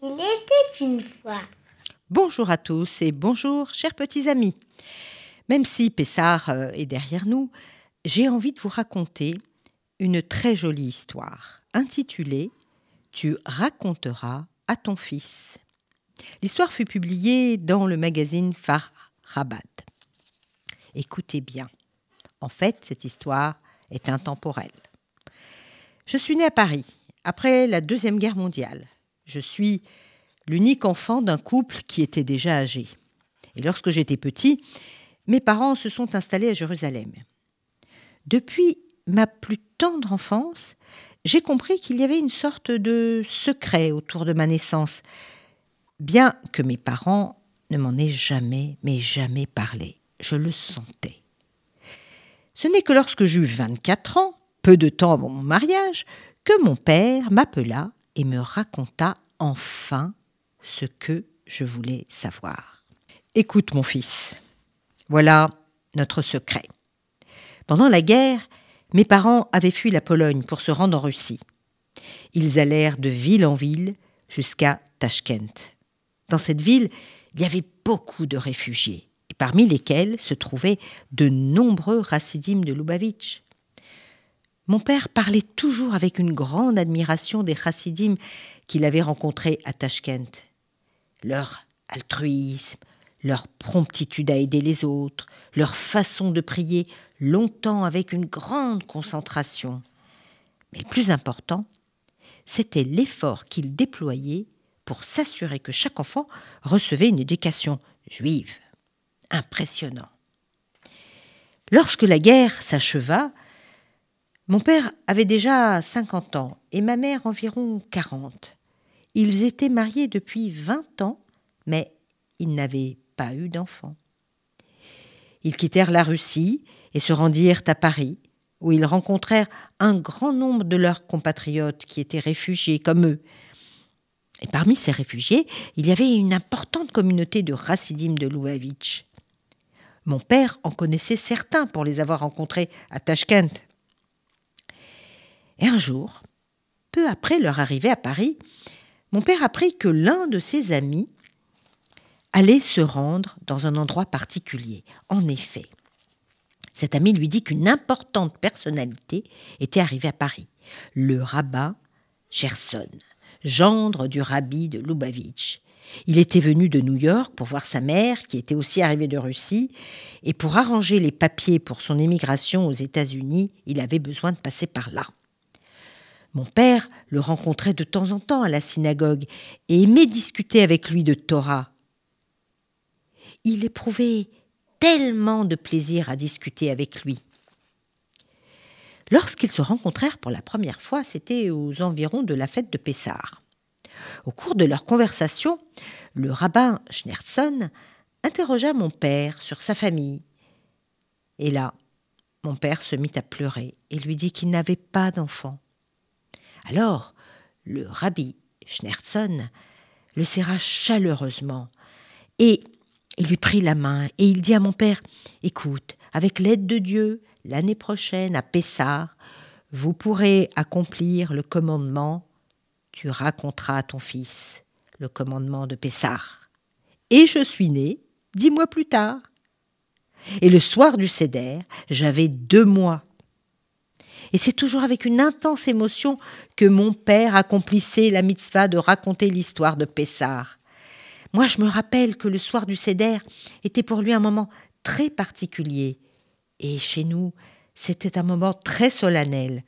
Il était une fois. Bonjour à tous et bonjour, chers petits amis. Même si Pessard euh, est derrière nous, j'ai envie de vous raconter une très jolie histoire intitulée Tu raconteras à ton fils. L'histoire fut publiée dans le magazine Far. Écoutez bien. En fait, cette histoire est intemporelle. Je suis né à Paris, après la Deuxième Guerre mondiale. Je suis l'unique enfant d'un couple qui était déjà âgé. Et lorsque j'étais petit, mes parents se sont installés à Jérusalem. Depuis ma plus tendre enfance, j'ai compris qu'il y avait une sorte de secret autour de ma naissance, bien que mes parents ne m'en aient jamais, mais jamais parlé. Je le sentais. Ce n'est que lorsque j'eus 24 ans, peu de temps avant mon mariage, que mon père m'appela et me raconta enfin ce que je voulais savoir. Écoute mon fils, voilà notre secret. Pendant la guerre, mes parents avaient fui la Pologne pour se rendre en Russie. Ils allèrent de ville en ville jusqu'à Tashkent. Dans cette ville, il y avait beaucoup de réfugiés, et parmi lesquels se trouvaient de nombreux racidimes de Lubavitch. Mon père parlait toujours avec une grande admiration des chassidim qu'il avait rencontrés à Tashkent. Leur altruisme, leur promptitude à aider les autres, leur façon de prier longtemps avec une grande concentration. Mais le plus important, c'était l'effort qu'ils déployaient pour s'assurer que chaque enfant recevait une éducation juive. Impressionnant. Lorsque la guerre s'acheva, mon père avait déjà 50 ans et ma mère environ 40. Ils étaient mariés depuis 20 ans, mais ils n'avaient pas eu d'enfants. Ils quittèrent la Russie et se rendirent à Paris, où ils rencontrèrent un grand nombre de leurs compatriotes qui étaient réfugiés comme eux. Et parmi ces réfugiés, il y avait une importante communauté de Rassidim de Louavitch. Mon père en connaissait certains pour les avoir rencontrés à Tashkent. Et un jour, peu après leur arrivée à Paris, mon père apprit que l'un de ses amis allait se rendre dans un endroit particulier. En effet, cet ami lui dit qu'une importante personnalité était arrivée à Paris, le rabbin Gerson, gendre du rabbi de Lubavitch. Il était venu de New York pour voir sa mère, qui était aussi arrivée de Russie, et pour arranger les papiers pour son émigration aux États-Unis, il avait besoin de passer par là. Mon père le rencontrait de temps en temps à la synagogue et aimait discuter avec lui de Torah. Il éprouvait tellement de plaisir à discuter avec lui. Lorsqu'ils se rencontrèrent pour la première fois, c'était aux environs de la fête de Pessard. Au cours de leur conversation, le rabbin Schneerson interrogea mon père sur sa famille. Et là, mon père se mit à pleurer et lui dit qu'il n'avait pas d'enfant. Alors, le rabbi Schneerson le serra chaleureusement et il lui prit la main et il dit à mon père Écoute, avec l'aide de Dieu, l'année prochaine à Pessard, vous pourrez accomplir le commandement Tu raconteras à ton fils le commandement de Pessard. Et je suis né dix mois plus tard. Et le soir du Céder, j'avais deux mois et c'est toujours avec une intense émotion que mon père accomplissait la mitzvah de raconter l'histoire de Pessar. Moi, je me rappelle que le soir du Seder était pour lui un moment très particulier. Et chez nous, c'était un moment très solennel.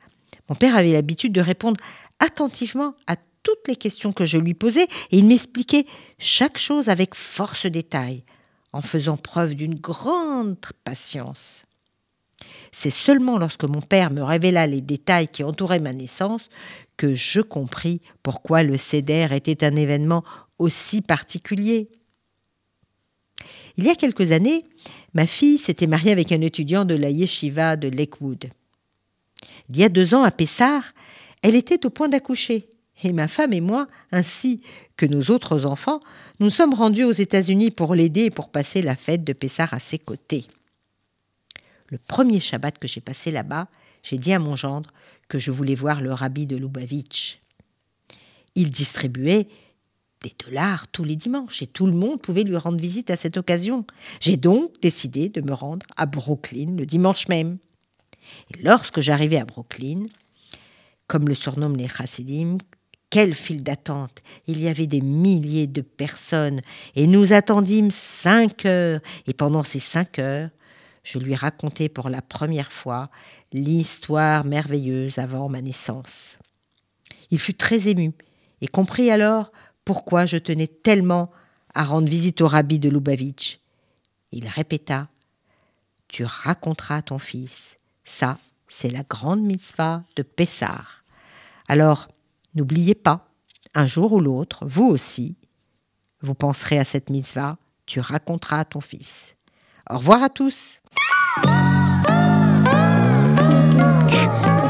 Mon père avait l'habitude de répondre attentivement à toutes les questions que je lui posais et il m'expliquait chaque chose avec force détail, en faisant preuve d'une grande patience. C'est seulement lorsque mon père me révéla les détails qui entouraient ma naissance que je compris pourquoi le Céder était un événement aussi particulier. Il y a quelques années, ma fille s'était mariée avec un étudiant de la yeshiva de Lakewood. Il y a deux ans, à Pessar, elle était au point d'accoucher, et ma femme et moi, ainsi que nos autres enfants, nous sommes rendus aux États-Unis pour l'aider et pour passer la fête de Pessar à ses côtés. Le premier Shabbat que j'ai passé là-bas, j'ai dit à mon gendre que je voulais voir le rabbi de Lubavitch. Il distribuait des dollars tous les dimanches et tout le monde pouvait lui rendre visite à cette occasion. J'ai donc décidé de me rendre à Brooklyn le dimanche même. Lorsque j'arrivai à Brooklyn, comme le surnomment les chassidim, quel fil d'attente Il y avait des milliers de personnes et nous attendîmes cinq heures. Et pendant ces cinq heures, je lui racontai pour la première fois l'histoire merveilleuse avant ma naissance. Il fut très ému et comprit alors pourquoi je tenais tellement à rendre visite au rabbi de Lubavitch. Il répéta Tu raconteras à ton fils. Ça, c'est la grande mitzvah de Pessar. Alors, n'oubliez pas, un jour ou l'autre, vous aussi, vous penserez à cette mitzvah, tu raconteras à ton fils. Au revoir à tous. Doctor.